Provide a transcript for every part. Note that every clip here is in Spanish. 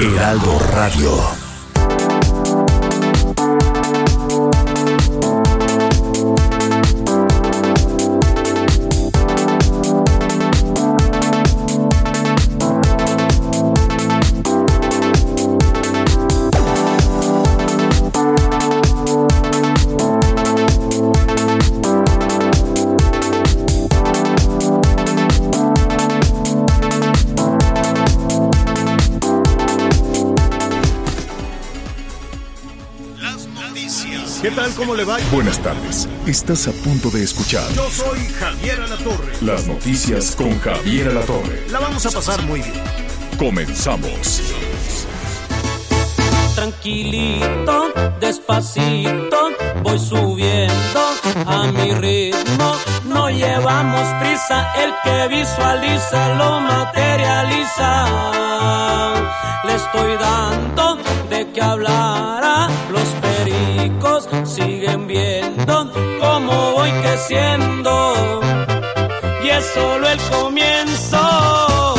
Heraldo Radio. ¿Cómo le va? Buenas tardes. Estás a punto de escuchar Yo soy Javier Alatorre. las noticias con Javier Alatorre. La vamos a pasar muy bien. Comenzamos. Tranquilito, despacito, voy subiendo a mi ritmo. No llevamos prisa, el que visualiza lo materializa. Le estoy dando de los pericos siguen viendo cómo voy creciendo. Y es solo el comienzo.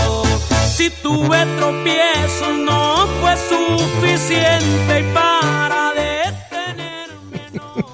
Si tuve tropiezos, no fue suficiente para detenerme.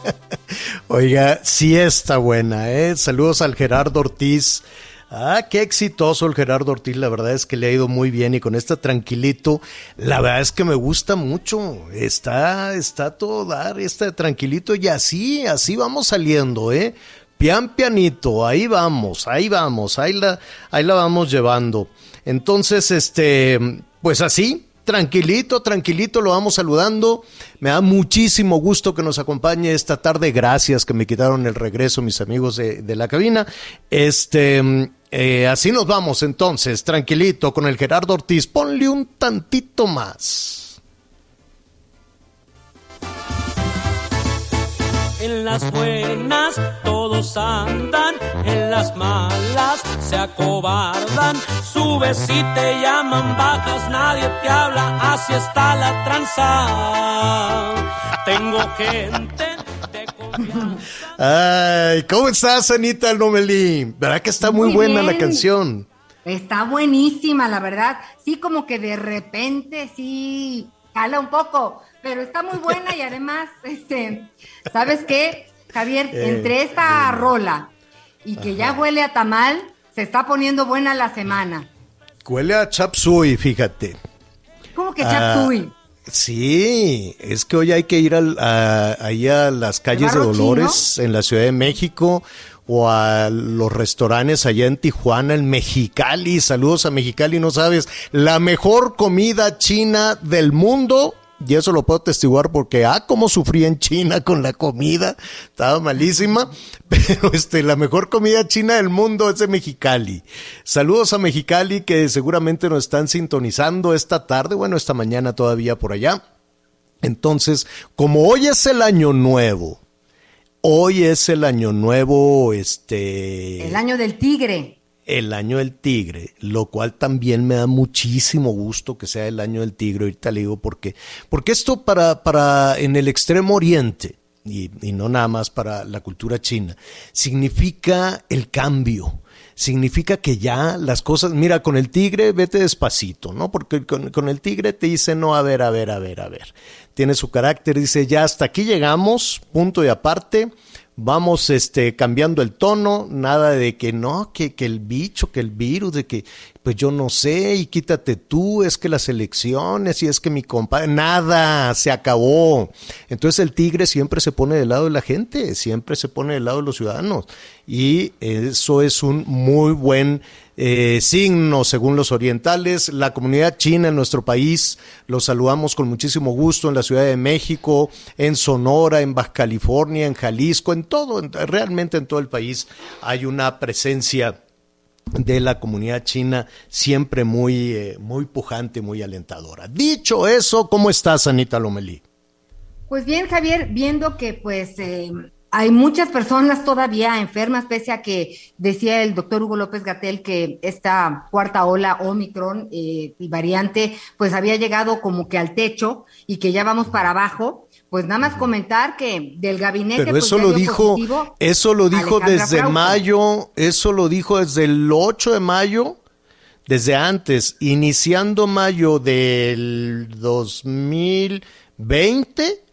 Oiga, sí está buena, ¿eh? Saludos al Gerardo Ortiz. Ah, qué exitoso el Gerardo Ortiz, la verdad es que le ha ido muy bien y con este tranquilito, la verdad es que me gusta mucho. Está, está todo dar, este tranquilito y así, así vamos saliendo, ¿eh? Pian pianito, ahí vamos, ahí vamos, ahí la, ahí la vamos llevando. Entonces, este, pues así, tranquilito, tranquilito, lo vamos saludando. Me da muchísimo gusto que nos acompañe esta tarde. Gracias que me quitaron el regreso, mis amigos de, de la cabina. Este, eh, así nos vamos entonces, tranquilito, con el Gerardo Ortiz. Ponle un tantito más. En las buenas todos andan, en las malas se acobardan. Subes y te llaman, bajas, nadie te habla, así está la tranza. Tengo gente de confianza. Ay, ¿cómo estás, Anita Lomelí? ¿Verdad que está muy, Muy buena la canción? Está buenísima, la verdad. Sí, como que de repente sí cala un poco, pero está muy buena y además, este, ¿sabes qué, Javier? Eh, Entre esta rola y que ya huele a tamal, se está poniendo buena la semana. Huele a chap suey, fíjate. ¿Cómo que Ah, chapsui? Sí, es que hoy hay que ir al- a, ahí a las calles de Dolores en la Ciudad de México o a los restaurantes allá en Tijuana, en Mexicali. Saludos a Mexicali, no sabes, la mejor comida china del mundo. Y eso lo puedo testiguar porque, ah, cómo sufrí en China con la comida, estaba malísima, pero este, la mejor comida china del mundo es de Mexicali. Saludos a Mexicali que seguramente nos están sintonizando esta tarde, bueno, esta mañana todavía por allá. Entonces, como hoy es el año nuevo, hoy es el año nuevo, este... El año del tigre. El año del tigre, lo cual también me da muchísimo gusto que sea el año del tigre, ahorita le digo por qué. Porque esto para, para en el extremo oriente, y, y no nada más para la cultura china, significa el cambio. Significa que ya las cosas, mira, con el tigre vete despacito, ¿no? Porque con, con el tigre te dice, no, a ver, a ver, a ver, a ver. Tiene su carácter, dice, ya hasta aquí llegamos, punto y aparte vamos este cambiando el tono, nada de que no, que, que el bicho, que el virus, de que pues yo no sé, y quítate tú, es que las elecciones, y es que mi compadre, nada, se acabó. Entonces el tigre siempre se pone del lado de la gente, siempre se pone del lado de los ciudadanos, y eso es un muy buen eh, signo según los orientales. La comunidad china en nuestro país los saludamos con muchísimo gusto en la Ciudad de México, en Sonora, en Baja California, en Jalisco, en todo, en- realmente en todo el país hay una presencia de la comunidad china, siempre muy, eh, muy pujante, muy alentadora. Dicho eso, ¿cómo estás, Anita Lomelí? Pues bien, Javier, viendo que pues eh, hay muchas personas todavía enfermas, pese a que decía el doctor Hugo López Gatel que esta cuarta ola Omicron eh, y variante pues había llegado como que al techo y que ya vamos para abajo. Pues nada más comentar que del gabinete. Pero pues, eso, lo dijo, eso lo dijo desde mayo, eso lo dijo desde el 8 de mayo, desde antes, iniciando mayo del 2020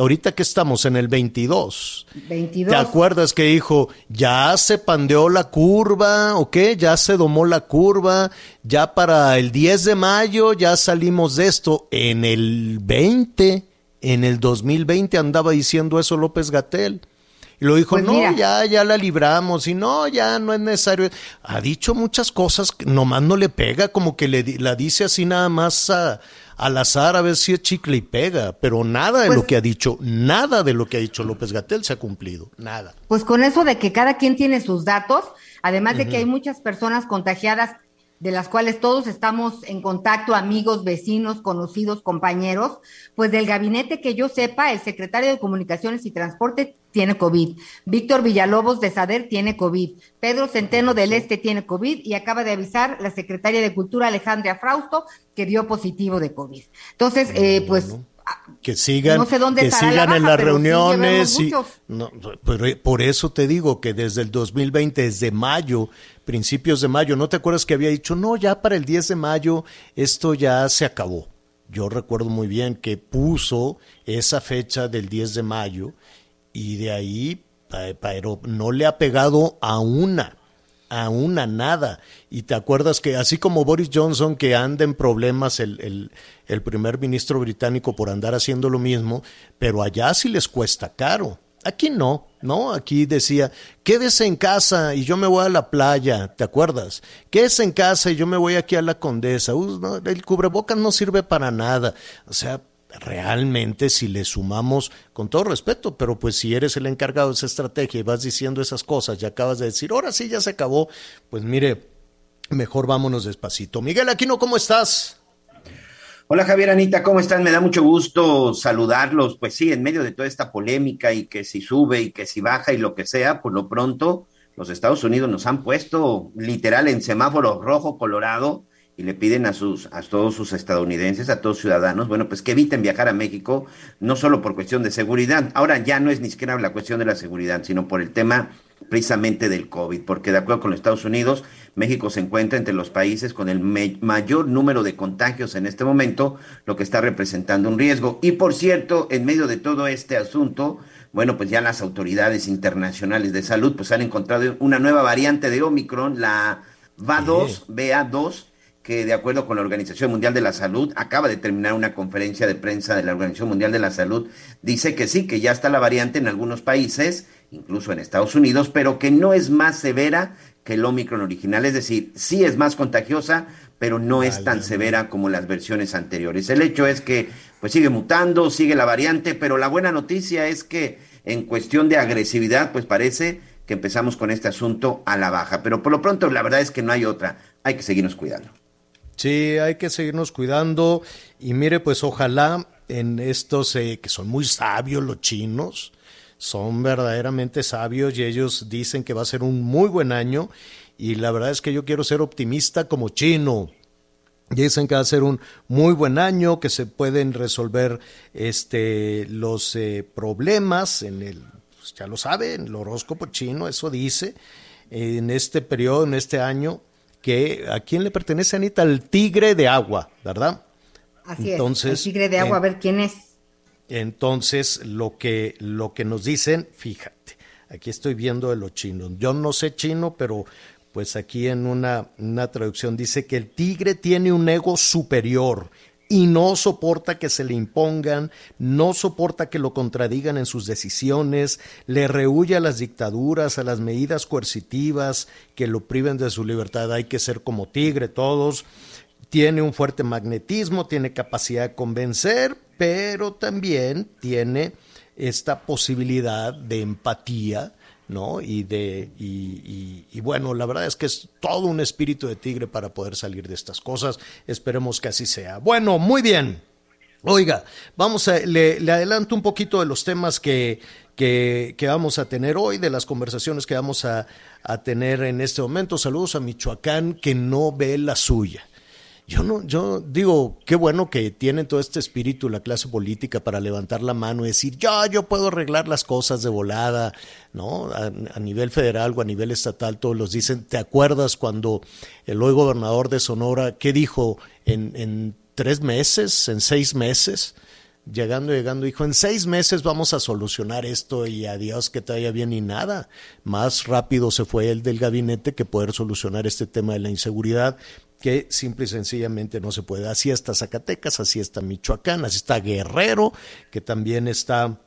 ahorita que estamos en el 22. 22. ¿Te acuerdas que dijo, ya se pandeó la curva, o qué? Ya se domó la curva, ya para el 10 de mayo ya salimos de esto. En el 20, en el 2020 andaba diciendo eso López Gatel. Y lo dijo, Pues no, mira. ya, ya la libramos, y no, ya no es necesario. Ha dicho muchas cosas, que nomás no le pega, como que le, la dice así nada más a- al azar a ver si es chicle y pega, pero nada de Pues- lo que ha dicho, nada de lo que ha dicho López Gatel se ha cumplido, nada. Pues con eso de que cada quien tiene sus datos, además de que hay muchas personas contagiadas, de las cuales todos estamos en contacto, amigos, vecinos, conocidos, compañeros, pues del gabinete que yo sepa, el secretario de Comunicaciones y Transporte tiene COVID, Víctor Villalobos de Sader tiene COVID, Pedro Centeno del Este tiene COVID y acaba de avisar la secretaria de Cultura Alejandra Frausto que dio positivo de COVID. Entonces, eh, pues Que sigan, No sé dónde que la sigan en las sí reuniones. y, no, pero por eso te digo que desde el 2020, desde mayo, principios de mayo, ¿no te acuerdas que había dicho, no, ya para el 10 de mayo esto ya se acabó? Yo recuerdo muy bien que puso esa fecha del 10 de mayo y de ahí, pa- pero no le ha pegado a una, a una nada. Y te acuerdas que así como Boris Johnson, que anda en problemas el, el, primer ministro británico por andar haciendo lo mismo, pero allá sí les cuesta caro. Aquí no, ¿no? Aquí decía, quédese en casa y yo me voy a la playa, ¿te acuerdas? Quédese en casa y yo me voy aquí a la condesa. Uh, el cubrebocas no sirve para nada. O sea, realmente si le sumamos, con todo respeto, pero pues si eres el encargado de esa estrategia y vas diciendo esas cosas y acabas de decir, ahora sí ya se acabó, pues mire, mejor vámonos despacito. Miguel Aquino, ¿cómo estás? Hola Javier Anita, ¿cómo están? Me da mucho gusto saludarlos. Pues sí, en medio de toda esta polémica y que si sube y que si baja y lo que sea, por lo pronto los Estados Unidos nos han puesto literal en semáforo rojo colorado y le piden a sus a todos sus estadounidenses, a todos ciudadanos, bueno, pues que eviten viajar a México, no solo por cuestión de seguridad. Ahora ya no es ni siquiera la cuestión de la seguridad, sino por el tema precisamente del COVID, porque de acuerdo con los Estados Unidos, México se encuentra entre los países con el mayor número de contagios en este momento, lo que está representando un riesgo. Y por cierto, en medio de todo este asunto, bueno, pues ya las autoridades internacionales de salud pues han encontrado una nueva variante de Omicron, la VA2, BA2, que de acuerdo con la Organización Mundial de la Salud, acaba de terminar una conferencia de prensa de la Organización Mundial de la Salud, dice que sí, que ya está la variante en algunos países, incluso en Estados Unidos, pero que no es más severa que el Omicron original, es decir, sí es más contagiosa, pero no es tan severa como las versiones anteriores. El hecho es que pues sigue mutando, sigue la variante, pero la buena noticia es que en cuestión de agresividad, pues parece que empezamos con este asunto a la baja, pero por lo pronto la verdad es que no hay otra, hay que seguirnos cuidando. Sí, hay que seguirnos cuidando. Y mire, pues ojalá en estos eh, que son muy sabios los chinos, son verdaderamente sabios y ellos dicen que va a ser un muy buen año. Y la verdad es que yo quiero ser optimista como chino. Dicen que va a ser un muy buen año, que se pueden resolver este, los eh, problemas en el, pues ya lo saben, el horóscopo chino, eso dice, en este periodo, en este año, que a quién le pertenece, Anita, al tigre de agua, ¿verdad? Así Entonces, es, el tigre de agua, en- a ver quién es. Entonces, lo que, lo que nos dicen, fíjate, aquí estoy viendo de los chinos. Yo no sé chino, pero pues aquí en una, una traducción dice que el tigre tiene un ego superior y no soporta que se le impongan, no soporta que lo contradigan en sus decisiones, le rehuye a las dictaduras, a las medidas coercitivas que lo priven de su libertad. Hay que ser como tigre todos tiene un fuerte magnetismo, tiene capacidad de convencer, pero también tiene esta posibilidad de empatía ¿no? Y, de, y, bueno, la verdad es que es todo un espíritu de tigre para poder salir de estas cosas. Esperemos que así sea. Bueno, muy bien. Oiga, vamos a, le, le adelanto un poquito de los temas que, que, vamos a tener hoy, de las conversaciones que vamos a, a tener en este momento. Saludos a Michoacán que no ve la suya. Yo no, yo digo, qué bueno que tienen todo este espíritu la clase política para levantar la mano y decir, yo, yo puedo arreglar las cosas de volada, ¿no? A, nivel federal o a nivel estatal, todos los dicen. ¿Te acuerdas cuando el hoy gobernador de Sonora, qué dijo en, en tres meses, en seis meses? llegando, llegando, dijo, en seis meses vamos a solucionar esto y adiós que te vaya bien y nada. Más rápido se fue el del gabinete que poder solucionar este tema de la inseguridad que simple y sencillamente no se puede. Así está Zacatecas, así está Michoacán, así está Guerrero, que también está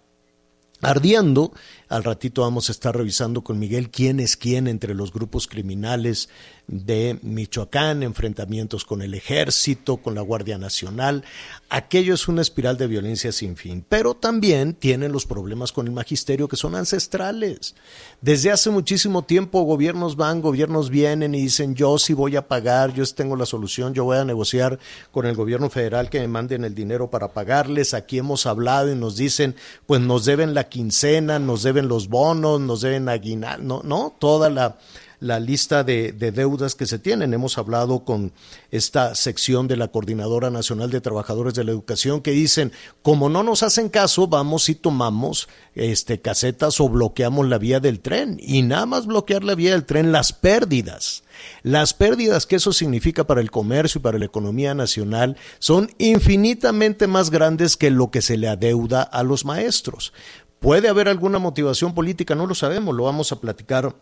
ardiendo. Al ratito vamos a estar revisando con Miguel quién es quién entre los grupos criminales de Michoacán, enfrentamientos con el ejército, con la Guardia Nacional. Aquello es una espiral de violencia sin fin, pero también tienen los problemas con el magisterio que son ancestrales. Desde hace muchísimo tiempo gobiernos van, gobiernos vienen y dicen yo sí voy a pagar, yo tengo la solución, yo voy a negociar con el gobierno federal que me manden el dinero para pagarles. Aquí hemos hablado y nos dicen pues nos deben la quincena, nos deben los bonos, nos deben aguinaldo, no, no, toda la la lista de, deudas que se tienen. Hemos hablado con esta sección de la Coordinadora Nacional de Trabajadores de la Educación que dicen, como no nos hacen caso, vamos y tomamos este, casetas o bloqueamos la vía del tren. Y nada más bloquear la vía del tren, las pérdidas. Las pérdidas que eso significa para el comercio y para la economía nacional son infinitamente más grandes que lo que se le adeuda a los maestros. ¿Puede haber alguna motivación política? No lo sabemos, lo vamos a platicar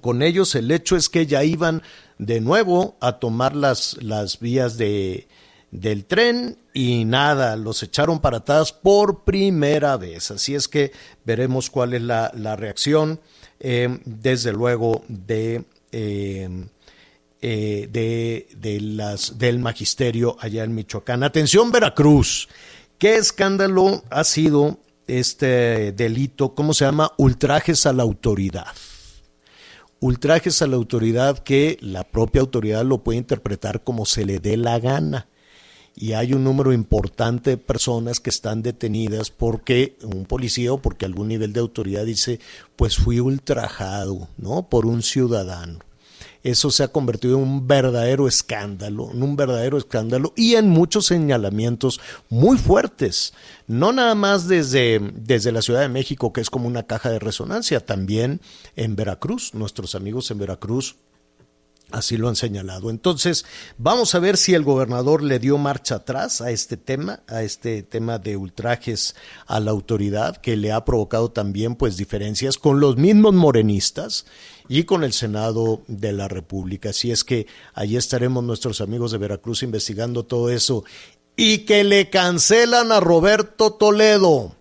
con ellos. El hecho es que ya iban de nuevo a tomar las, las vías de, del tren y nada, los echaron para atrás por primera vez. Así es que veremos cuál es la, reacción, eh, desde luego, de, eh, eh, de, de, las, del magisterio allá en Michoacán. Atención, Veracruz. ¿Qué escándalo ha sido este delito? ¿Cómo se llama? Ultrajes a la autoridad ultrajes a la autoridad que la propia autoridad lo puede interpretar como se le dé la gana. Y hay un número importante de personas que están detenidas porque un policía o porque algún nivel de autoridad dice, pues fui ultrajado, ¿no? Por un ciudadano eso se ha convertido en un verdadero escándalo, en un verdadero escándalo y en muchos señalamientos muy fuertes, no nada más desde, desde la Ciudad de México, que es como una caja de resonancia, también en Veracruz, nuestros amigos en Veracruz Así lo han señalado. Entonces, vamos a ver si el gobernador le dio marcha atrás a este tema, a este tema de ultrajes a la autoridad, que le ha provocado también pues diferencias con los mismos morenistas y con el Senado de la República. Así es que allí estaremos nuestros amigos de Veracruz investigando todo eso. Y que le cancelan a Roberto Toledo.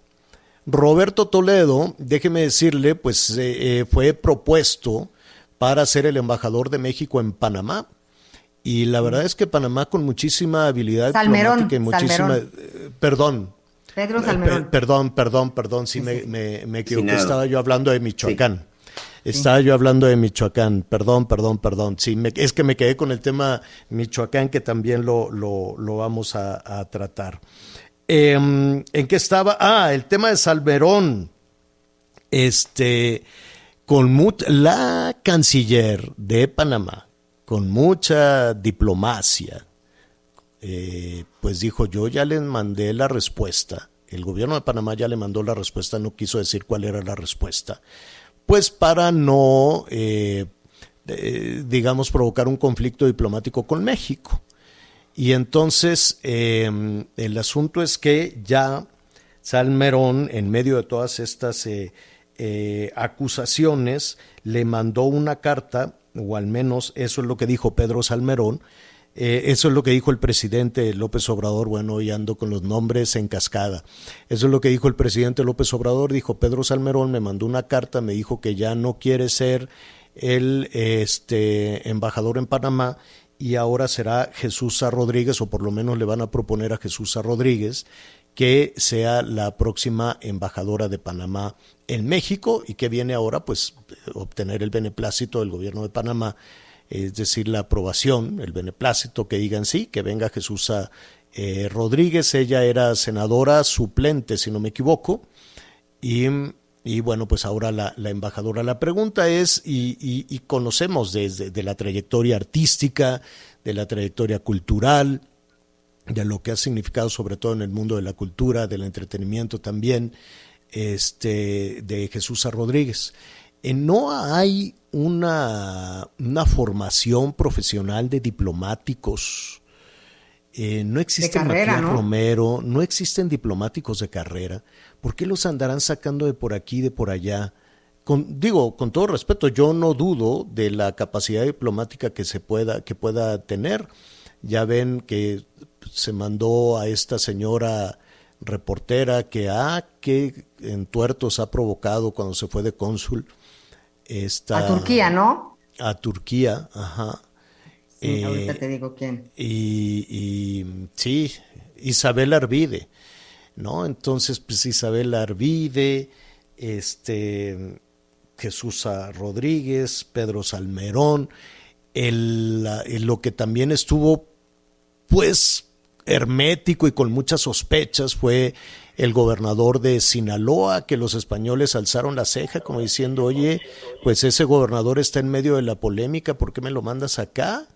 Roberto Toledo, déjeme decirle, pues eh, eh, fue propuesto para ser el embajador de México en Panamá. Y la verdad es que Panamá con muchísima habilidad diplomática y muchísima... Eh, perdón. Pedro eh, Salmerón. perdón, perdón, perdón, sí, Me, me, equivoqué. Estaba yo hablando de Michoacán. Estaba yo hablando de Michoacán, perdón, perdón, perdón. Sí, es que me quedé con el tema Michoacán, que también lo, lo, lo vamos a, tratar. Em, ¿En qué estaba? Ah, el tema de Salmerón. Este, con la canciller de Panamá, con mucha diplomacia, eh, pues dijo, yo ya les mandé la respuesta, el gobierno de Panamá ya le mandó la respuesta, no quiso decir cuál era la respuesta, pues para no, eh, digamos, provocar un conflicto diplomático con México. Y entonces em, el asunto es que ya Salmerón, en medio de todas estas... Eh, acusaciones, le mandó una carta, o al menos eso es lo que dijo Pedro Salmerón, eh, eso es lo que dijo el presidente López Obrador, bueno, hoy ando con los nombres en cascada. Eso es lo que dijo el presidente López Obrador, dijo Pedro Salmerón, me mandó una carta, me dijo que ya no quiere ser el este, embajador en Panamá y ahora será Jesús Rodríguez, o por lo menos le van a proponer a Jesús Rodríguez, que sea la próxima embajadora de Panamá en México y que viene ahora pues obtener el beneplácito del gobierno de Panamá, es decir, la aprobación, el beneplácito que digan sí, que venga Jesús eh, Rodríguez, ella era senadora suplente, si no me equivoco, y, y bueno, pues ahora la, la, embajadora. La pregunta es, y, y, y conocemos desde de la trayectoria artística, de la trayectoria cultural, de lo que ha significado sobre todo en el mundo de la cultura, del entretenimiento también, este, de Jesús Rodríguez. Eh, no hay una, una, formación profesional de diplomáticos. Eh, no existe ¿no? Romero, no existen diplomáticos de carrera. ¿Por qué los andarán sacando de por aquí, de por allá? Con, digo, con todo respeto, yo no dudo de la capacidad diplomática que se pueda, que pueda tener. Ya ven que se mandó a esta señora reportera que, ah, qué entuertos ha provocado cuando se fue de cónsul. Esta, a Turquía, ¿no? A Turquía, ajá. Sí, eh, ahorita te digo quién. Y, y, sí, Isabel Arvide, ¿no? Entonces, pues Isabel Arvide, este, Jesús Rodríguez, Pedro Salmerón, el, el, lo que también estuvo, pues, hermético y con muchas sospechas fue el gobernador de Sinaloa, que los españoles alzaron la ceja como diciendo, oye, pues ese gobernador está en medio de la polémica, ¿por qué me lo mandas acá?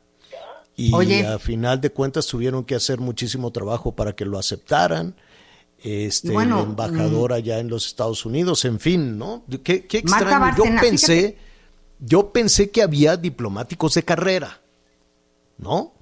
Y oye. a final de cuentas tuvieron que hacer muchísimo trabajo para que lo aceptaran. Este, bueno, el embajador allá en los Estados Unidos, en fin, ¿no? Qué, qué extraño. Bárcena, yo pensé, fíjate. yo pensé que había diplomáticos de carrera, ¿no?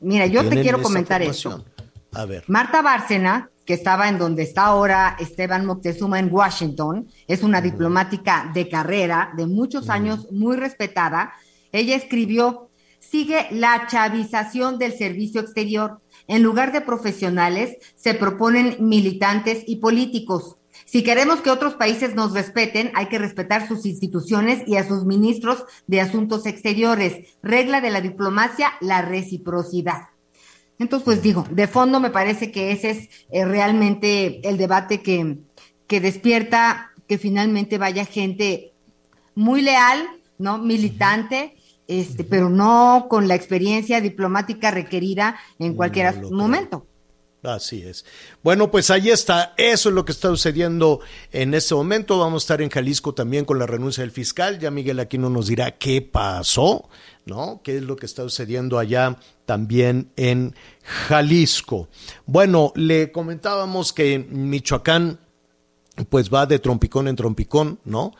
Mira, yo te quiero comentar esto. A ver. Marta Bárcena, que estaba en donde está ahora Esteban Moctezuma en Washington, es una uh -huh. diplomática de carrera, de muchos uh -huh. años, muy respetada. Ella escribió, sigue la chavización del servicio exterior. En lugar de profesionales, se proponen militantes y políticos. Si queremos que otros países nos respeten, hay que respetar sus instituciones y a sus ministros de asuntos exteriores. Regla de la diplomacia, la reciprocidad. Entonces, pues digo, de fondo me parece que ese es eh, realmente el debate que, que despierta que finalmente vaya gente muy leal, ¿no? Militante, este, pero no con la experiencia diplomática requerida en cualquier momento. Así es. Bueno, pues ahí está. Eso es lo que está sucediendo en este momento. Vamos a estar en Jalisco también con la renuncia del fiscal. Ya Miguel Aquino nos dirá qué pasó, ¿no? ¿Qué es lo que está sucediendo allá también en Jalisco? Bueno, le comentábamos que Michoacán pues va de trompicón en trompicón, ¿no?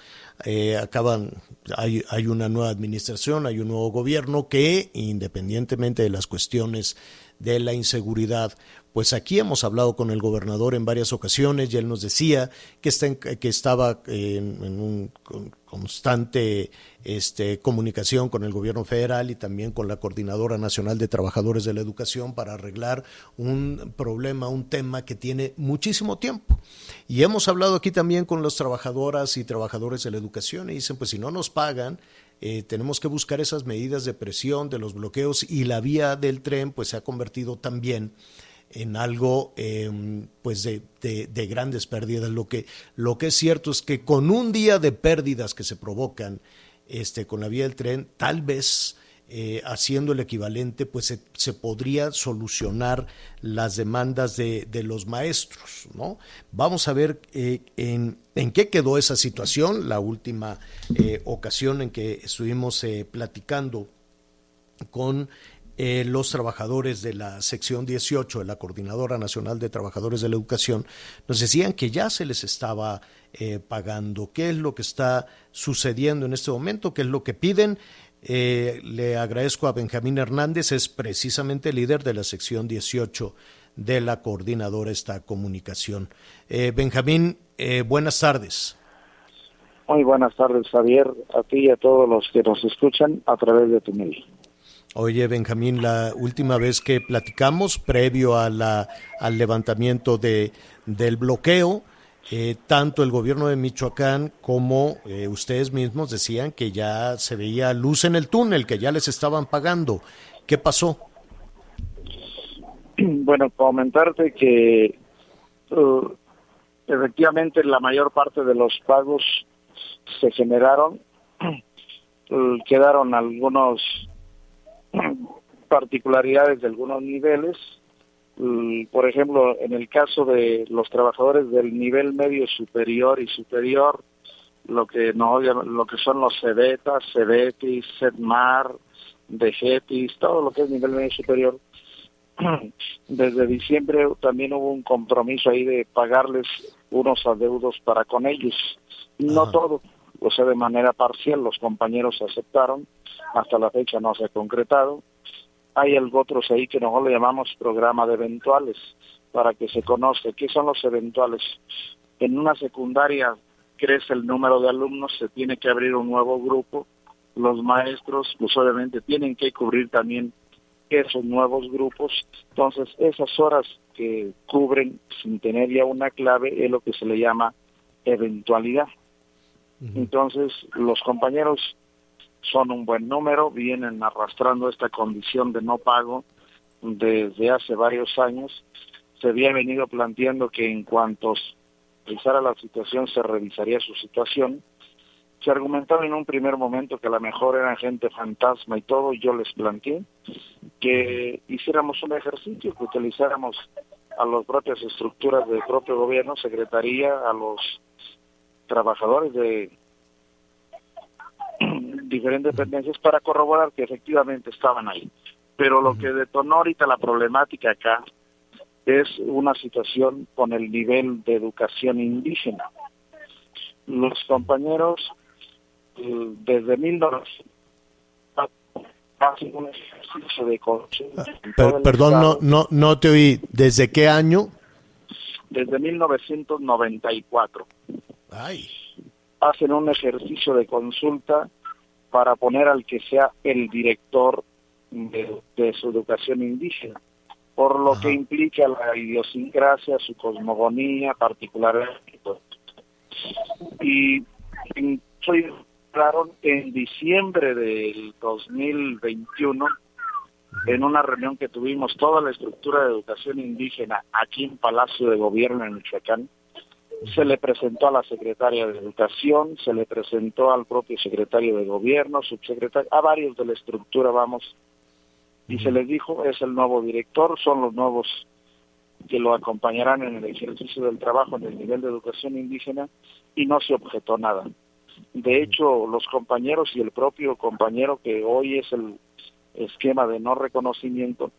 Eh, acaban, hay, hay una nueva administración, hay un nuevo gobierno que, independientemente de las cuestiones de la inseguridad, pues aquí hemos hablado con el gobernador en varias ocasiones y él nos decía que, está en, que estaba en, un con constante este, comunicación con el gobierno federal y también con la Coordinadora Nacional de Trabajadores de la Educación para arreglar un problema, un tema que tiene muchísimo tiempo. Y hemos hablado aquí también con las trabajadoras y trabajadores de la educación y dicen, pues si no nos pagan, eh, tenemos que buscar esas medidas de presión de los bloqueos y la vía del tren pues se ha convertido también en algo eh, pues de, grandes pérdidas. Lo que, lo que es cierto es que con un día de pérdidas que se provocan este, con la vía del tren, tal vez eh, haciendo el equivalente, pues se, se, podría solucionar las demandas de, de los maestros. ¿no? Vamos a ver eh, en, en, qué quedó esa situación. La última eh, ocasión en que estuvimos platicando con eh, los trabajadores de la sección 18 de la Coordinadora Nacional de Trabajadores de la Educación nos decían que ya se les estaba eh, pagando. ¿Qué es lo que está sucediendo en este momento? ¿Qué es lo que piden? Eh, le agradezco a Benjamín Hernández, es precisamente líder de la sección 18 de la Coordinadora esta comunicación. Eh, Benjamín, buenas tardes. Muy buenas tardes, Javier, a ti y a todos los que nos escuchan a través de tu mail. Oye, Benjamín, la última vez que platicamos, previo a la, al levantamiento de, del bloqueo, eh, tanto el gobierno de Michoacán como eh, ustedes mismos decían que ya se veía luz en el túnel, que ya les estaban pagando. ¿Qué pasó? Bueno, comentarte que Uh, efectivamente, la mayor parte de los pagos se generaron, quedaron algunos particularidades de algunos niveles. Uh, por ejemplo, en el caso de los trabajadores del nivel medio superior y superior, lo que no lo que son los CEBETAS, CEBETIS, CEDMAR, DGETIS, todo lo que es nivel medio superior, desde diciembre también hubo un compromiso ahí de pagarles unos adeudos para con ellos. No todo, o sea, de manera parcial, los compañeros aceptaron, hasta la fecha no se ha concretado. Hay algo otros ahí que nosotros le llamamos programa de eventuales, para que se conozca qué son los eventuales. En una secundaria crece el número de alumnos, se tiene que abrir un nuevo grupo, los maestros pues obviamente tienen que cubrir también esos nuevos grupos. Entonces, esas horas que cubren sin tener ya una clave es lo que se le llama eventualidad. Entonces, los compañeros son un buen número, vienen arrastrando esta condición de no pago desde hace varios años. Se había venido planteando que en cuanto revisara la situación, se revisaría su situación se argumentaba en un primer momento que a lo mejor eran gente fantasma y todo, y yo les planteé que hiciéramos un ejercicio, que utilizáramos a las propias estructuras del propio gobierno, secretaría, a los trabajadores de diferentes dependencias para corroborar que efectivamente estaban ahí. Pero lo que detonó ahorita la problemática acá es una situación con el nivel de educación indígena. Los compañeros desde 1900 un ejercicio de perdón, no, no, no te oí. ¿Desde qué año? Desde 1994. Ay. Hacen un ejercicio de consulta para poner al que sea el director de, su educación indígena, por lo que implica la idiosincrasia, su cosmogonía particular. Y soy en diciembre del 2021 en una reunión que tuvimos toda la estructura de educación indígena aquí en Palacio de Gobierno en Michoacán. Se le presentó a la secretaria de Educación, se le presentó al propio secretario de Gobierno, subsecretario, a varios de la estructura, vamos, y se les dijo, es el nuevo director, son los nuevos que lo acompañarán en el ejercicio del trabajo en el nivel de educación indígena, y no se objetó nada. De hecho, los compañeros y el propio compañero que hoy es el esquema de no reconocimiento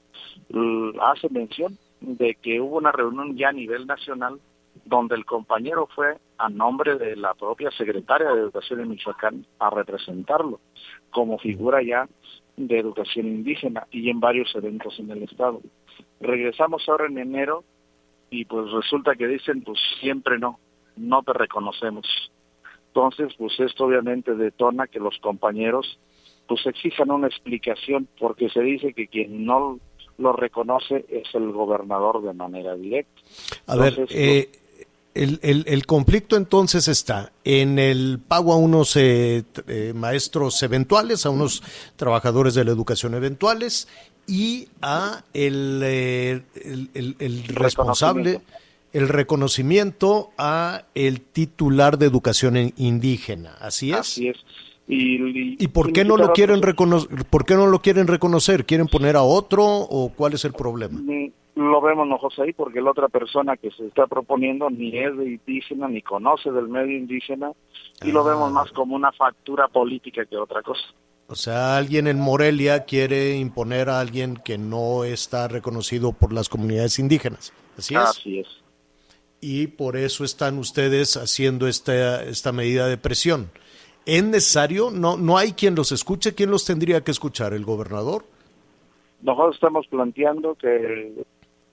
hace mención de que hubo una reunión ya a nivel nacional donde el compañero fue a nombre de la propia secretaria de Educación de Michoacán a representarlo como figura ya de educación indígena y en varios eventos en el estado. Regresamos ahora en enero y pues resulta que dicen pues siempre no, no te reconocemos. Entonces, pues esto obviamente detona que los compañeros pues exijan una explicación porque se dice que quien no lo reconoce es el gobernador de manera directa. A ver, eh, el, el, conflicto entonces está en el pago a unos eh, eh, maestros eventuales, a unos trabajadores de la educación eventuales y a el, el responsable el reconocimiento a el titular de educación indígena, ¿así es? Así es. Y, por qué no lo quieren reconocer? ¿Por qué no lo quieren reconocer? ¿Quieren poner a otro o cuál es el problema? Lo vemos nosotros ahí porque la otra persona que se está proponiendo ni es de indígena ni conoce del medio indígena y lo vemos ah. más como una factura política que otra cosa. O sea, alguien en Morelia quiere imponer a alguien que no está reconocido por las comunidades indígenas. ¿Así es? Así es y por eso están ustedes haciendo esta, esta medida de presión. ¿Es necesario? ¿No, ¿No hay quien los escuche? ¿Quién los tendría que escuchar? ¿El gobernador? Nosotros estamos planteando que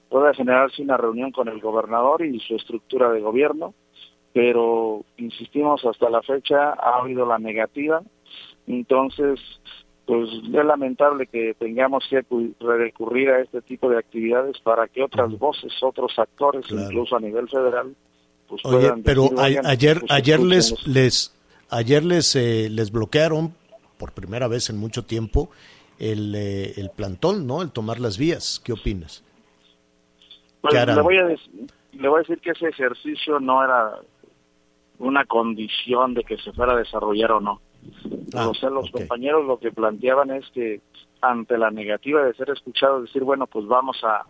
pueda generarse una reunión con el gobernador y su estructura de gobierno, pero insistimos hasta la fecha ha habido la negativa, entonces pues es lamentable que tengamos que recurrir a este tipo de actividades para que otras voces, otros actores, incluso a nivel federal, pues Oye, pero ayer pues, ayer les les ayer les eh, les bloquearon por primera vez en mucho tiempo el, eh, el plantón, ¿no? El tomar las vías. ¿Qué opinas? Pues le voy a le voy a decir que ese ejercicio no era una condición de que se fuera a desarrollar o no. Ah, o sea, los compañeros lo que planteaban es que ante la negativa de ser escuchados, decir, bueno, pues vamos a,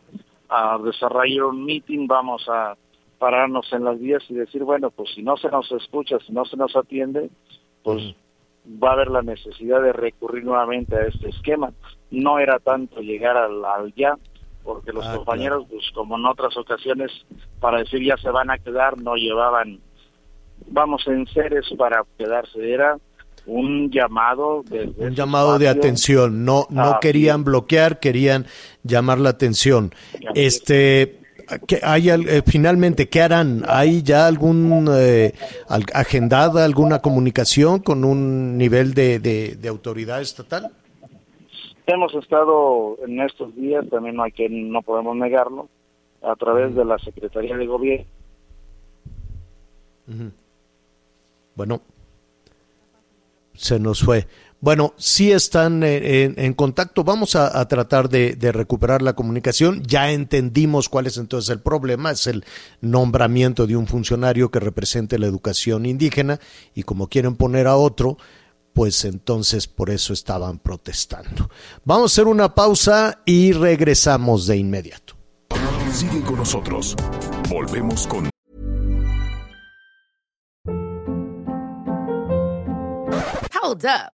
a desarrollar un meeting, vamos a pararnos en las vías y decir, bueno, pues si no se nos escucha, si no se nos atiende, pues va a haber la necesidad de recurrir nuevamente a este esquema. No era tanto llegar al, al ya, porque los Ah, compañeros, pues como en otras ocasiones, para decir ya se van a quedar, no llevaban, vamos en seres para quedarse, era un llamado de, Un llamado de atención, no, no Ah, querían bloquear, querían llamar la atención. Este, ¿qué hay eh, finalmente, ¿qué harán? ¿Hay ya algún eh, agendada alguna comunicación con un nivel de, de- de autoridad estatal? Hemos estado en estos días, también no hay que no podemos negarlo, a través de la Secretaría de Gobierno Bueno, se nos fue. Bueno, sí están eh, en, en contacto. Vamos a, tratar de recuperar la comunicación. Ya entendimos cuál es entonces el problema. Es el nombramiento de un funcionario que represente la educación indígena y como quieren poner a otro, pues entonces por eso estaban protestando. Vamos a hacer una pausa y regresamos de inmediato. Sigue con nosotros. Volvemos con Hold up.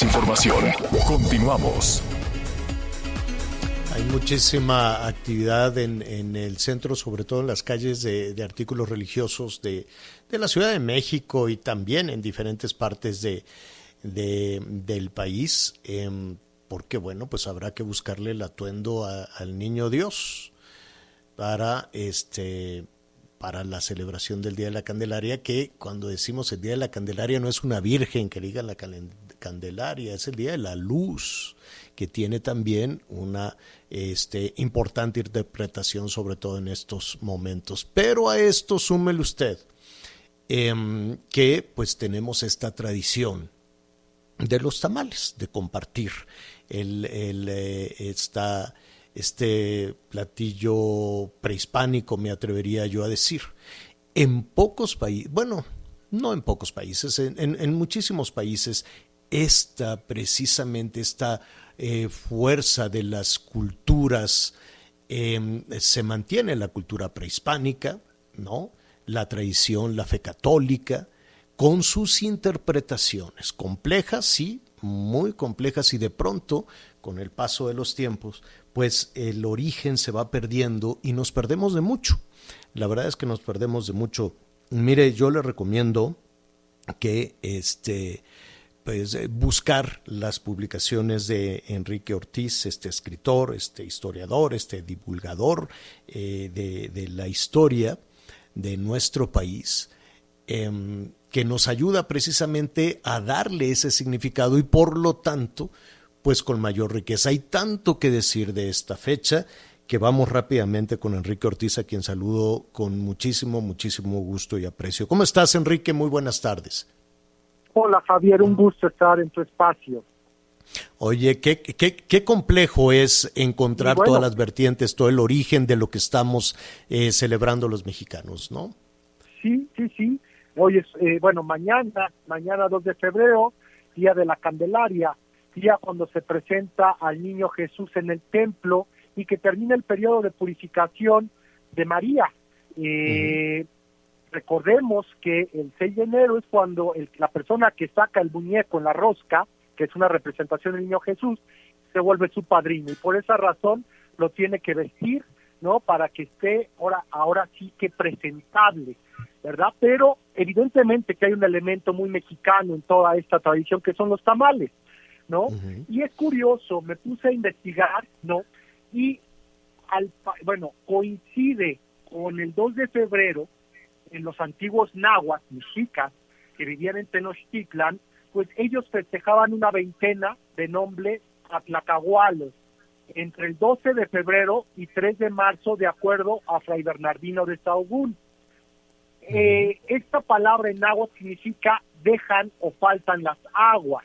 Información. Continuamos. Hay muchísima actividad en, el centro, sobre todo en las calles de, artículos religiosos de, la Ciudad de México y también en diferentes partes de, de- del país, em, porque bueno, pues habrá que buscarle el atuendo al niño Dios para este para la celebración del Día de la Candelaria, que cuando decimos el Día de la Candelaria no es una virgen que diga la Candelaria, es el Día de la Luz, que tiene también una este, importante interpretación, sobre todo en estos momentos. Pero a esto súmele usted em, que pues tenemos esta tradición de los tamales, de compartir el, el, eh, esta, este platillo prehispánico, me atrevería yo a decir. En pocos países, bueno, no en pocos países, en, en- en muchísimos países, esta precisamente esta eh, fuerza de las culturas eh, se mantiene la cultura prehispánica, ¿no? La tradición, la fe católica, con sus interpretaciones complejas, sí, muy complejas y de pronto, con el paso de los tiempos, pues el origen se va perdiendo y nos perdemos de mucho. La verdad es que nos perdemos de mucho. Mire, yo le recomiendo que este pues eh, buscar las publicaciones de Enrique Ortiz, este escritor, este historiador, este divulgador eh, de, de la historia de nuestro país, em, que nos ayuda precisamente a darle ese significado y por lo tanto, pues con mayor riqueza. Hay tanto que decir de esta fecha que vamos rápidamente con Enrique Ortiz, a quien saludo con muchísimo, muchísimo gusto y aprecio. ¿Cómo estás, Enrique? Muy buenas tardes. Hola Javier, un gusto estar en tu espacio. Oye, qué, qué, qué complejo es encontrar bueno. todas las vertientes, todo el origen de lo que estamos eh, celebrando los mexicanos, ¿no? Sí, sí, sí. Hoy es, eh, bueno, mañana, mañana 2 de febrero, día de la Candelaria, día cuando se presenta al niño Jesús en el templo y que termina el periodo de purificación de María. Eh, recordemos que el 6 de enero es cuando la persona que saca el muñeco en la rosca, que es una representación del niño Jesús, se vuelve su padrino y por esa razón lo tiene que vestir, ¿no? Para que esté ahora, ahora sí que presentable, ¿verdad? Pero evidentemente que hay un elemento muy mexicano en toda esta tradición que son los tamales, ¿no? Y es curioso, me puse a investigar, ¿no? Y al, bueno, coincide con el 2 de febrero, en los antiguos nahuas, mexicas, que vivían en Tenochtitlan, pues ellos festejaban una veintena de nombre Atlacahualos entre el 12 de febrero y 3 de marzo, de acuerdo a Fray Bernardino de Sahagún. Eh, esta palabra en náhuatl significa dejan o faltan las aguas.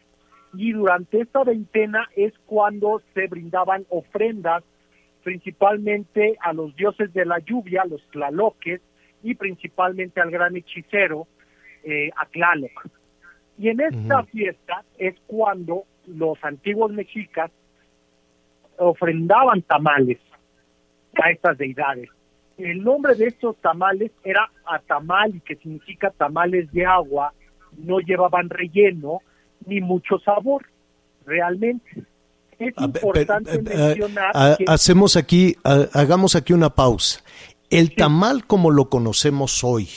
Y durante esta veintena es cuando se brindaban ofrendas principalmente a los dioses de la lluvia, los tlaloques, y principalmente al gran hechicero eh, Tlaloc. Y en esta fiesta es cuando los antiguos mexicas ofrendaban tamales a estas deidades. El nombre de estos tamales era atamali, que significa tamales de agua, no llevaban relleno ni mucho sabor, realmente. Es importante mencionar hacemos aquí, hagamos aquí una pausa. El tamal como lo conocemos hoy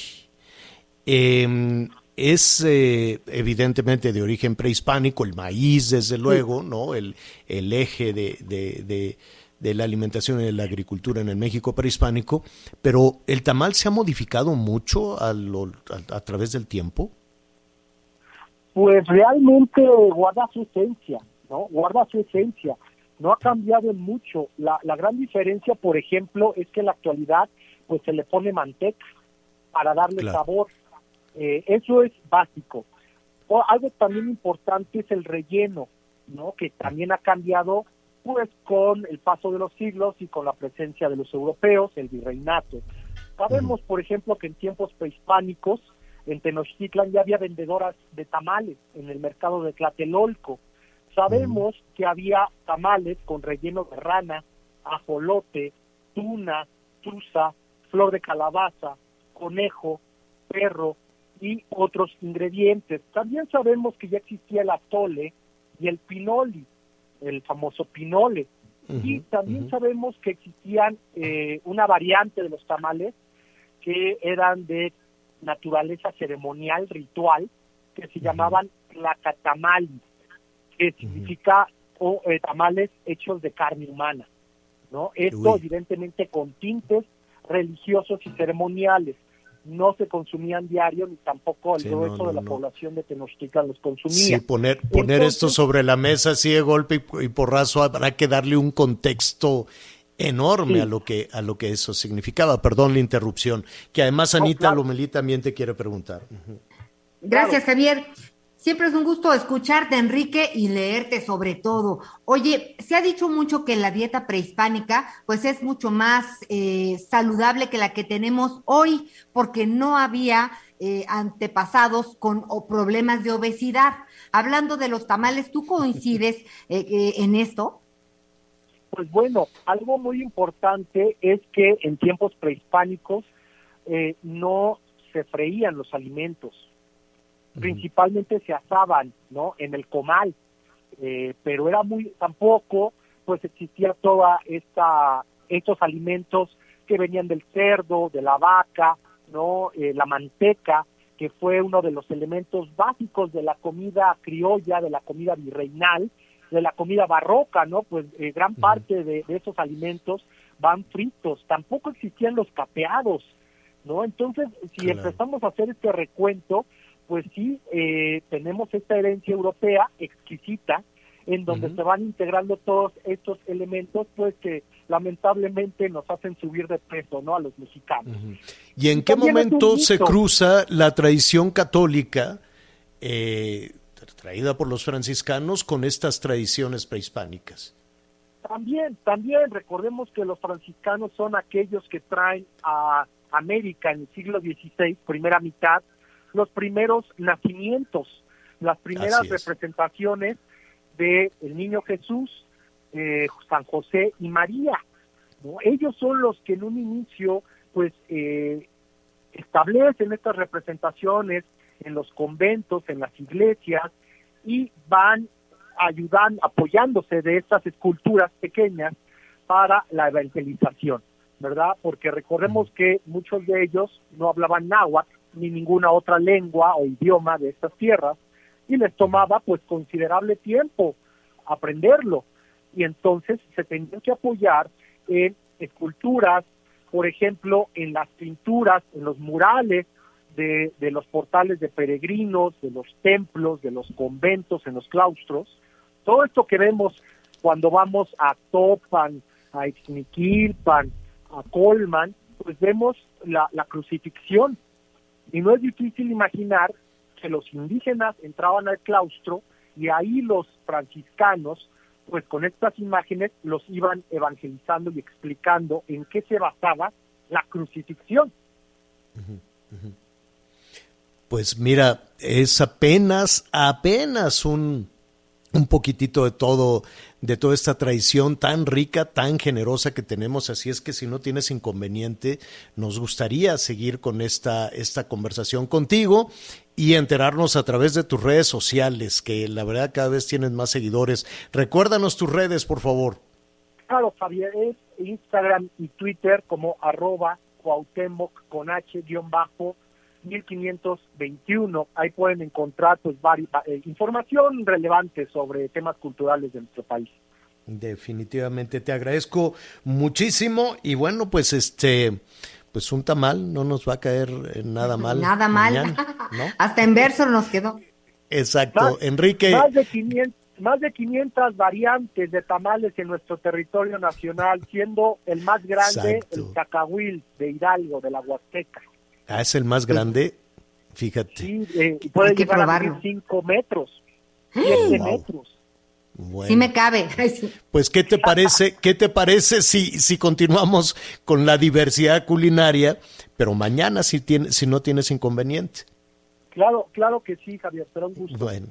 em, es eh, evidentemente de origen prehispánico, el maíz desde luego, ¿no? El, el eje de, de, de, la alimentación y de la agricultura en el México prehispánico, pero el tamal se ha modificado mucho a, a, través del tiempo. Pues realmente guarda su esencia, ¿no? Guarda su esencia. No ha cambiado mucho. La, la gran diferencia, por ejemplo, es que en la actualidad pues se le pone manteca para darle sabor. Eh, eso es básico. O algo también importante es el relleno, ¿no? Que también ha cambiado pues con el paso de los siglos y con la presencia de los europeos, el virreinato. Sabemos, por ejemplo, que en tiempos prehispánicos en Tenochtitlan ya había vendedoras de tamales en el mercado de Tlatelolco. Sabemos que había tamales con relleno de rana, ajolote, tuna, truza, flor de calabaza, conejo, perro y otros ingredientes. También sabemos que ya existía el atole y el pinoli, el famoso pinole. y también sabemos que existían eh, una variante de los tamales que eran de naturaleza ceremonial, ritual, que se llamaban tlacatamali, que significa o, eh, tamales hechos de carne humana. ¿no? Esto evidentemente con tintes religiosos y ceremoniales. No se consumían diario ni tampoco el grueso de la población de Tenochtitlan los consumía. Sí, poner, poner esto sobre la mesa así de golpe y, porrazo habrá que darle un contexto enorme a lo que a lo que eso significaba. Perdón la interrupción, que además Anita Lomelí también te quiere preguntar. Gracias, Javier. Siempre es un gusto escucharte, Enrique, y leerte sobre todo. Oye, se ha dicho mucho que la dieta prehispánica, pues es mucho más eh, saludable que la que tenemos hoy, porque no había eh, antepasados con problemas de obesidad. Hablando de los tamales, ¿tú coincides eh, en esto? Pues bueno, algo muy importante es que en tiempos prehispánicos no se freían los alimentos principalmente se asaban, ¿no? En el comal, eh, pero era muy, tampoco, pues existía toda esta, estos alimentos que venían del cerdo, de la vaca, ¿no? Eh, la manteca, que fue uno de los elementos básicos de la comida criolla, de la comida virreinal, de la comida barroca, ¿no? Pues eh, gran parte de, de, esos alimentos van fritos, tampoco existían los capeados, ¿no? Entonces, si empezamos a hacer este recuento, pues sí, eh, tenemos esta herencia europea exquisita, en donde se van integrando todos estos elementos, pues que lamentablemente nos hacen subir de peso, ¿no? A los mexicanos. ¿Y en qué momento se cruza la tradición católica eh, traída por los franciscanos con estas tradiciones prehispánicas? También, también recordemos que los franciscanos son aquellos que traen a América en el siglo XVI, primera mitad, los primeros nacimientos, las primeras representaciones de el niño Jesús, eh, San José y María, ¿no? Ellos son los que en un inicio, pues, eh, establecen estas representaciones en los conventos, en las iglesias, y van ayudando, apoyándose de estas esculturas pequeñas para la evangelización, ¿verdad? Porque recordemos que muchos de ellos no hablaban náhuatl ni ninguna otra lengua o idioma de estas tierras y les tomaba pues considerable tiempo aprenderlo y entonces se tenían que apoyar en esculturas, por ejemplo, en las pinturas, en los murales de, de los portales de peregrinos, de los templos, de los conventos, en los claustros, todo esto que vemos cuando vamos a Topan, a Ixmiquilpan, a Colman, pues vemos la, la crucifixión. Y no es difícil imaginar que los indígenas entraban al claustro y ahí los franciscanos, pues con estas imágenes los iban evangelizando y explicando en qué se basaba la crucifixión. Pues mira, es apenas, apenas un, un poquitito de todo, de toda esta tradición tan rica, tan generosa que tenemos. Así es que si no tienes inconveniente, nos gustaría seguir con esta, esta conversación contigo y enterarnos a través de tus redes sociales, que la verdad cada vez tienes más seguidores. Recuérdanos tus redes, por favor. Claro, Javier, es Instagram y Twitter como arroba con H guion bajo 1521. Ahí pueden encontrar pues eh, información relevante sobre temas culturales de nuestro país. Definitivamente te agradezco muchísimo y bueno, pues este pues un tamal no nos va a caer nada mal. Nada mal. Hasta en verso nos quedó. Exacto, Enrique. Más de 500 más de 500 variantes de tamales en nuestro territorio nacional, siendo el más grande el cacahuil de Hidalgo, de la Huasteca. Ah, es el más grande, fíjate. Sí, eh, puede llegar a 5 metros, 7 metros. Sí me cabe. Pues qué te parece, qué te parece si si continuamos con la diversidad culinaria, pero mañana si tiene, si no tienes inconveniente. Claro, claro que sí, Javier, pero un gusto. Bueno.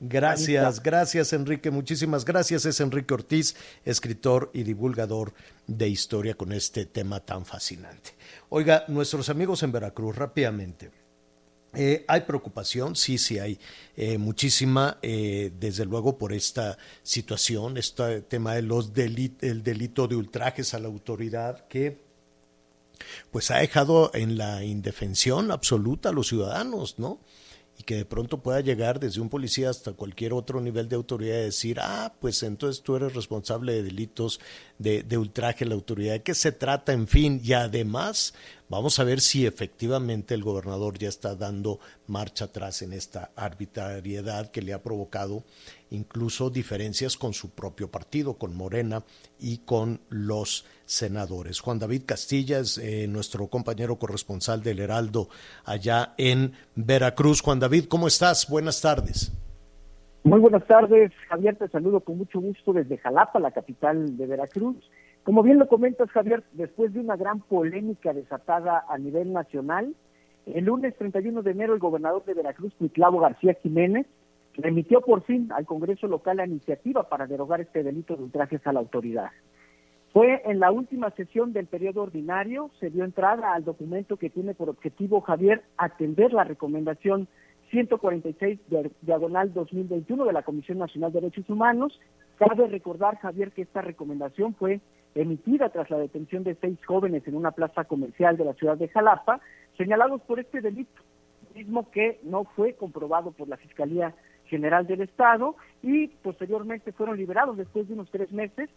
Gracias, gracias Enrique, muchísimas gracias. Es Enrique Ortiz, escritor y divulgador de historia con este tema tan fascinante. Oiga, nuestros amigos en Veracruz, rápidamente. Eh, hay preocupación, sí, sí hay eh, muchísima, eh, desde luego por esta situación, este tema de los el delito de ultrajes a la autoridad que pues ha dejado en la indefensión absoluta a los ciudadanos, ¿no? Y que de pronto pueda llegar desde un policía hasta cualquier otro nivel de autoridad y decir, ah, pues entonces tú eres responsable de delitos de, de ultraje a la autoridad, ¿de qué se trata? En fin, y además vamos a ver si efectivamente el gobernador ya está dando marcha atrás en esta arbitrariedad que le ha provocado incluso diferencias con su propio partido, con Morena y con los senadores. Juan David Castilla es eh, nuestro compañero corresponsal del Heraldo allá en Veracruz. Juan David, ¿cómo estás? Buenas tardes. Muy buenas tardes, Javier, te saludo con mucho gusto desde Jalapa, la capital de Veracruz. Como bien lo comentas, Javier, después de una gran polémica desatada a nivel nacional, el lunes 31 de enero el gobernador de Veracruz, Clavo García Jiménez, remitió por fin al Congreso local la iniciativa para derogar este delito de ultrajes a la autoridad. Fue en la última sesión del periodo ordinario, se dio entrada al documento que tiene por objetivo, Javier, atender la recomendación 146 diagonal 2021 de la Comisión Nacional de Derechos Humanos. Cabe recordar, Javier, que esta recomendación fue emitida tras la detención de seis jóvenes en una plaza comercial de la ciudad de Jalapa, señalados por este delito, mismo que no fue comprobado por la Fiscalía General del Estado y posteriormente fueron liberados después de unos tres meses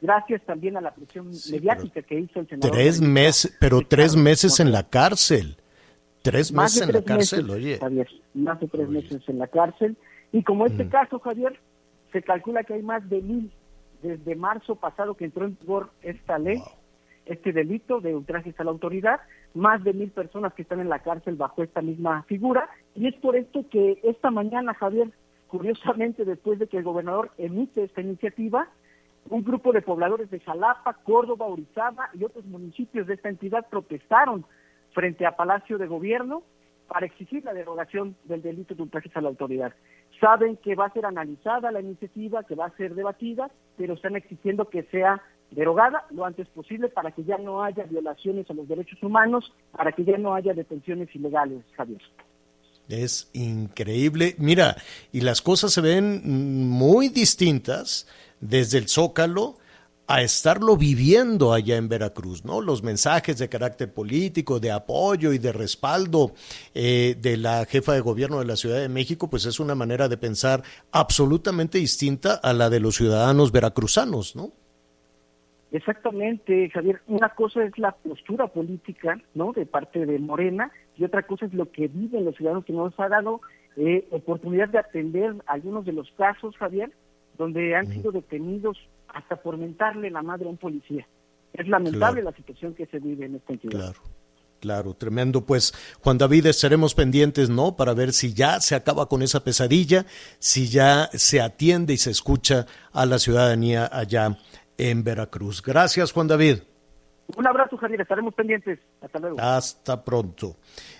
gracias también a la presión mediática que hizo el senador. Tres meses, pero tres meses en la cárcel. Tres meses en la cárcel, oye. Javier, más de tres meses en la cárcel. Y como este mm. caso, Javier, se calcula que hay más de mil, desde marzo pasado que entró en vigor esta ley, este delito de ultrajes a la autoridad, más de mil personas que están en la cárcel bajo esta misma figura. Y es por esto que esta mañana, Javier, curiosamente, después de que el gobernador emite esta iniciativa, un grupo de pobladores de Jalapa, Córdoba, Orizaba y otros municipios de esta entidad protestaron frente a Palacio de Gobierno para exigir la derogación del delito de ultrajes a la autoridad. Saben que va a ser analizada la iniciativa, que va a ser debatida, pero están exigiendo que sea derogada lo antes posible para que ya no haya violaciones a los derechos humanos, para que ya no haya detenciones ilegales, Javier. Es increíble. Mira, y las cosas se ven muy distintas desde el Zócalo a estarlo viviendo allá en Veracruz, ¿no? Los mensajes de carácter político, de apoyo y de respaldo eh, de la jefa de gobierno de la Ciudad de México, pues es una manera de pensar absolutamente distinta a la de los ciudadanos veracruzanos, ¿no? Exactamente, Javier. Una cosa es la postura política, ¿no? De parte de Morena y otra cosa es lo que viven los ciudadanos que nos ha dado eh, oportunidad de atender algunos de los casos, Javier, donde han sido detenidos hasta por mentarle la madre a un policía. Es lamentable la situación que se vive en esta entidad. Claro. Claro, tremendo. Pues Juan David, estaremos pendientes, ¿no? Para ver si ya se acaba con esa pesadilla, si ya se atiende y se escucha a la ciudadanía allá en Veracruz. Gracias, Juan David. Un abrazo, Javier. Estaremos pendientes. Hasta luego. Hasta pronto.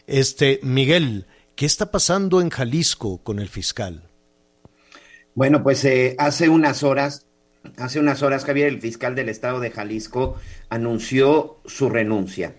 Este, Miguel, ¿qué está pasando en Jalisco con el fiscal? Bueno, pues eh, hace unas horas, hace unas horas, Javier, el fiscal del estado de Jalisco anunció su renuncia.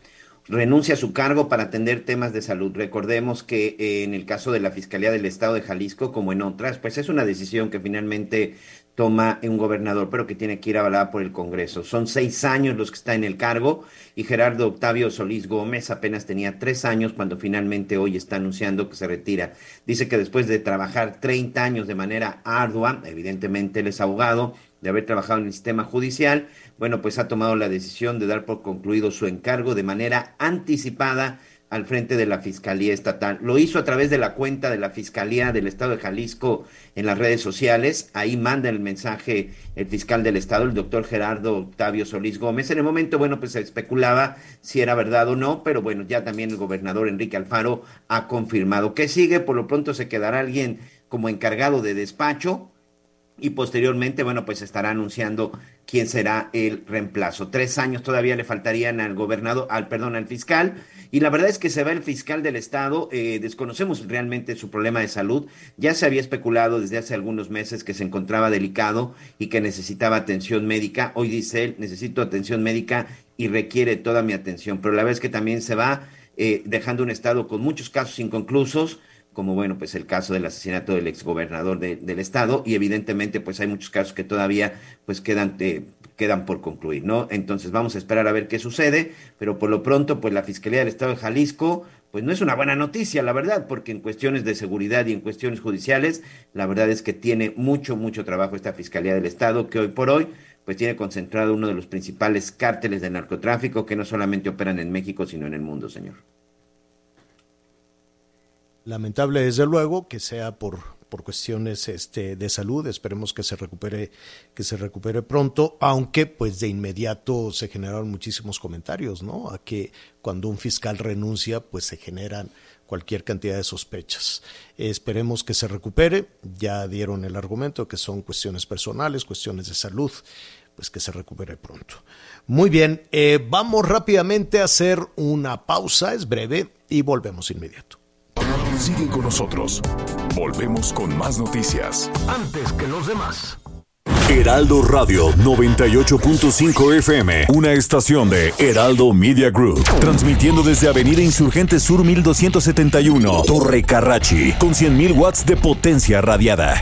Renuncia a su cargo para atender temas de salud. Recordemos que eh, en el caso de la Fiscalía del Estado de Jalisco, como en otras, pues es una decisión que finalmente toma un gobernador, pero que tiene que ir avalada por el Congreso. Son seis años los que está en el cargo y Gerardo Octavio Solís Gómez apenas tenía tres años cuando finalmente hoy está anunciando que se retira. Dice que después de trabajar 30 años de manera ardua, evidentemente él es abogado, de haber trabajado en el sistema judicial, bueno, pues ha tomado la decisión de dar por concluido su encargo de manera anticipada al frente de la Fiscalía Estatal. Lo hizo a través de la cuenta de la Fiscalía del Estado de Jalisco en las redes sociales. Ahí manda el mensaje el fiscal del Estado, el doctor Gerardo Octavio Solís Gómez. En el momento, bueno, pues se especulaba si era verdad o no, pero bueno, ya también el gobernador Enrique Alfaro ha confirmado que sigue. Por lo pronto se quedará alguien como encargado de despacho y posteriormente, bueno, pues estará anunciando quién será el reemplazo. Tres años todavía le faltarían al gobernador, al perdón, al fiscal, y la verdad es que se va el fiscal del estado, eh, desconocemos realmente su problema de salud, ya se había especulado desde hace algunos meses que se encontraba delicado y que necesitaba atención médica, hoy dice él, necesito atención médica y requiere toda mi atención, pero la verdad es que también se va eh, dejando un estado con muchos casos inconclusos, como bueno, pues el caso del asesinato del exgobernador de, del estado y evidentemente pues hay muchos casos que todavía pues quedan, eh, quedan por concluir, ¿no? Entonces vamos a esperar a ver qué sucede, pero por lo pronto pues la Fiscalía del Estado de Jalisco pues no es una buena noticia, la verdad, porque en cuestiones de seguridad y en cuestiones judiciales, la verdad es que tiene mucho, mucho trabajo esta Fiscalía del Estado que hoy por hoy pues tiene concentrado uno de los principales cárteles de narcotráfico que no solamente operan en México, sino en el mundo, señor. Lamentable, desde luego, que sea por, por cuestiones este, de salud. Esperemos que se recupere, que se recupere pronto, aunque pues de inmediato se generaron muchísimos comentarios, ¿no? A que cuando un fiscal renuncia, pues se generan cualquier cantidad de sospechas. esperemos que se recupere. Ya dieron el argumento que son cuestiones personales, cuestiones de salud, pues que se recupere pronto. Muy bien, eh, vamos rápidamente a hacer una pausa, es breve, y volvemos inmediato. Sigue con nosotros. Volvemos con más noticias. Antes que los demás. Heraldo Radio 98.5 FM, una estación de Heraldo Media Group, transmitiendo desde Avenida Insurgente Sur 1271, Torre Carrachi, con 100.000 watts de potencia radiada.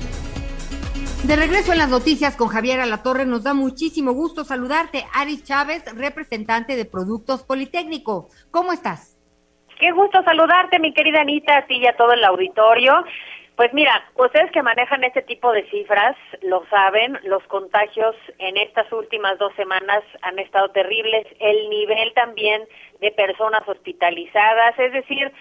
De regreso en las noticias con Javier Alatorre, nos da muchísimo gusto saludarte. Aris Chávez, representante de Productos Politécnico. ¿Cómo estás? Qué gusto saludarte, mi querida Anita, a ti y a todo el auditorio. Pues mira, ustedes que manejan este tipo de cifras lo saben, los contagios en estas últimas dos semanas han estado terribles, el nivel también de personas hospitalizadas, es decir,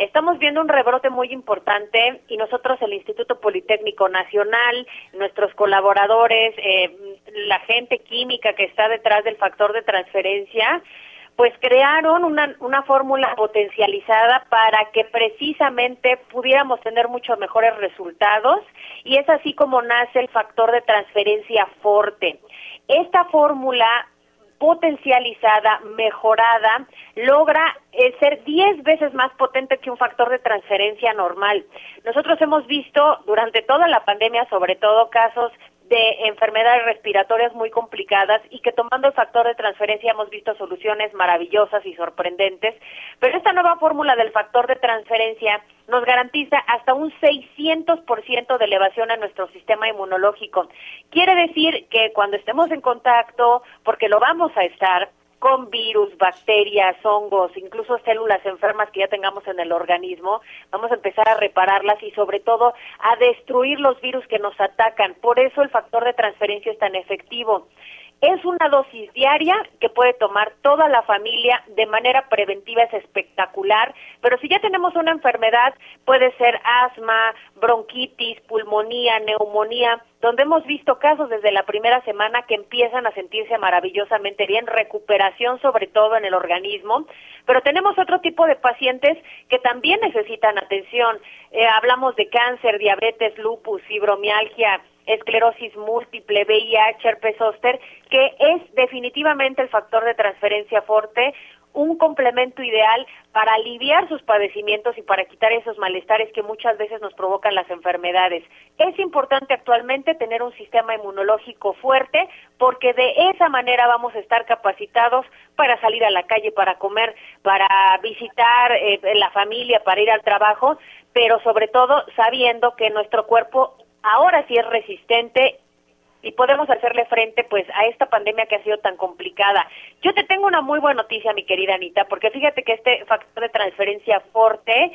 Estamos viendo un rebrote muy importante y nosotros, el Instituto Politécnico Nacional, nuestros colaboradores, eh, la gente química que está detrás del factor de transferencia, pues crearon una, una fórmula potencializada para que precisamente pudiéramos tener muchos mejores resultados y es así como nace el factor de transferencia Forte. Esta fórmula potencializada, mejorada, logra eh, ser 10 veces más potente que un factor de transferencia normal. Nosotros hemos visto durante toda la pandemia, sobre todo casos de enfermedades respiratorias muy complicadas y que tomando el factor de transferencia hemos visto soluciones maravillosas y sorprendentes, pero esta nueva fórmula del factor de transferencia nos garantiza hasta un 600% de elevación a nuestro sistema inmunológico. Quiere decir que cuando estemos en contacto, porque lo vamos a estar, con virus, bacterias, hongos, incluso células enfermas que ya tengamos en el organismo, vamos a empezar a repararlas y sobre todo a destruir los virus que nos atacan. Por eso el factor de transferencia es tan efectivo. Es una dosis diaria que puede tomar toda la familia de manera preventiva, es espectacular, pero si ya tenemos una enfermedad, puede ser asma, bronquitis, pulmonía, neumonía, donde hemos visto casos desde la primera semana que empiezan a sentirse maravillosamente bien, recuperación sobre todo en el organismo, pero tenemos otro tipo de pacientes que también necesitan atención. Eh, hablamos de cáncer, diabetes, lupus, fibromialgia, esclerosis múltiple, VIH, herpes zóster, que es definitivamente el factor de transferencia fuerte, un complemento ideal para aliviar sus padecimientos y para quitar esos malestares que muchas veces nos provocan las enfermedades. Es importante actualmente tener un sistema inmunológico fuerte porque de esa manera vamos a estar capacitados para salir a la calle, para comer, para visitar eh, la familia, para ir al trabajo, pero sobre todo sabiendo que nuestro cuerpo ahora sí es resistente y podemos hacerle frente pues a esta pandemia que ha sido tan complicada. Yo te tengo una muy buena noticia, mi querida Anita, porque fíjate que este factor de transferencia fuerte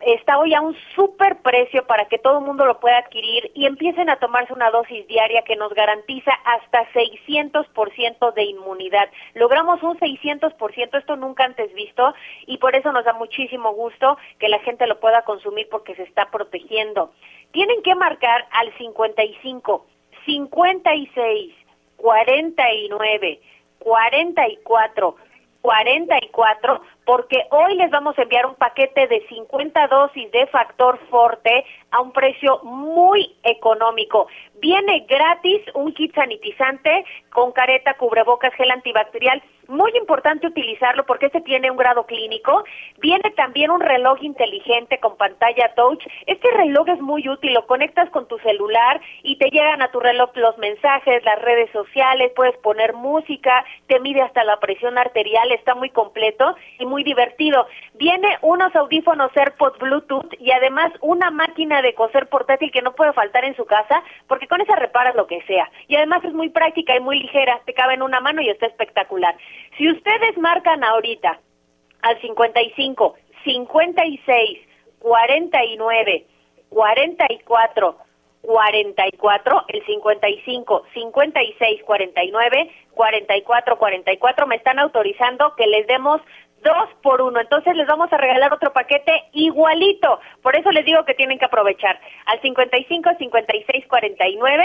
está hoy a un super precio para que todo el mundo lo pueda adquirir y empiecen a tomarse una dosis diaria que nos garantiza hasta 600% de inmunidad. Logramos un 600%, esto nunca antes visto, y por eso nos da muchísimo gusto que la gente lo pueda consumir porque se está protegiendo. Tienen que marcar al 55, 56, 49, 44, 44 porque hoy les vamos a enviar un paquete de 50 dosis de factor forte a un precio muy económico. Viene gratis un kit sanitizante con careta, cubrebocas, gel antibacterial. Muy importante utilizarlo porque este tiene un grado clínico. Viene también un reloj inteligente con pantalla touch. Este reloj es muy útil, lo conectas con tu celular y te llegan a tu reloj los mensajes, las redes sociales, puedes poner música, te mide hasta la presión arterial, está muy completo y muy divertido. Viene unos audífonos AirPods Bluetooth y además una máquina de coser portátil que no puede faltar en su casa porque con esa reparas lo que sea. Y además es muy práctica y muy ligera, te cabe en una mano y está espectacular. Si ustedes marcan ahorita al 55, 56, 49, 44, 44, el 55, 56, 49, 44, 44, me están autorizando que les demos dos por uno. Entonces les vamos a regalar otro paquete igualito. Por eso les digo que tienen que aprovechar al 55, 56, 49.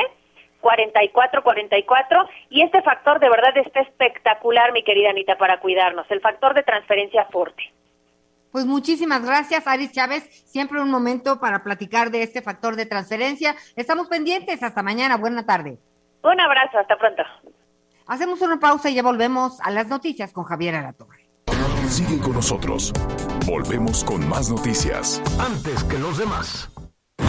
44, 44 y este factor de verdad está espectacular, mi querida Anita, para cuidarnos, el factor de transferencia fuerte. Pues muchísimas gracias, Aris Chávez. Siempre un momento para platicar de este factor de transferencia. Estamos pendientes. Hasta mañana. Buena tarde. Un abrazo. Hasta pronto. Hacemos una pausa y ya volvemos a las noticias con Javier Alatorre. Sigue con nosotros. Volvemos con más noticias. Antes que los demás.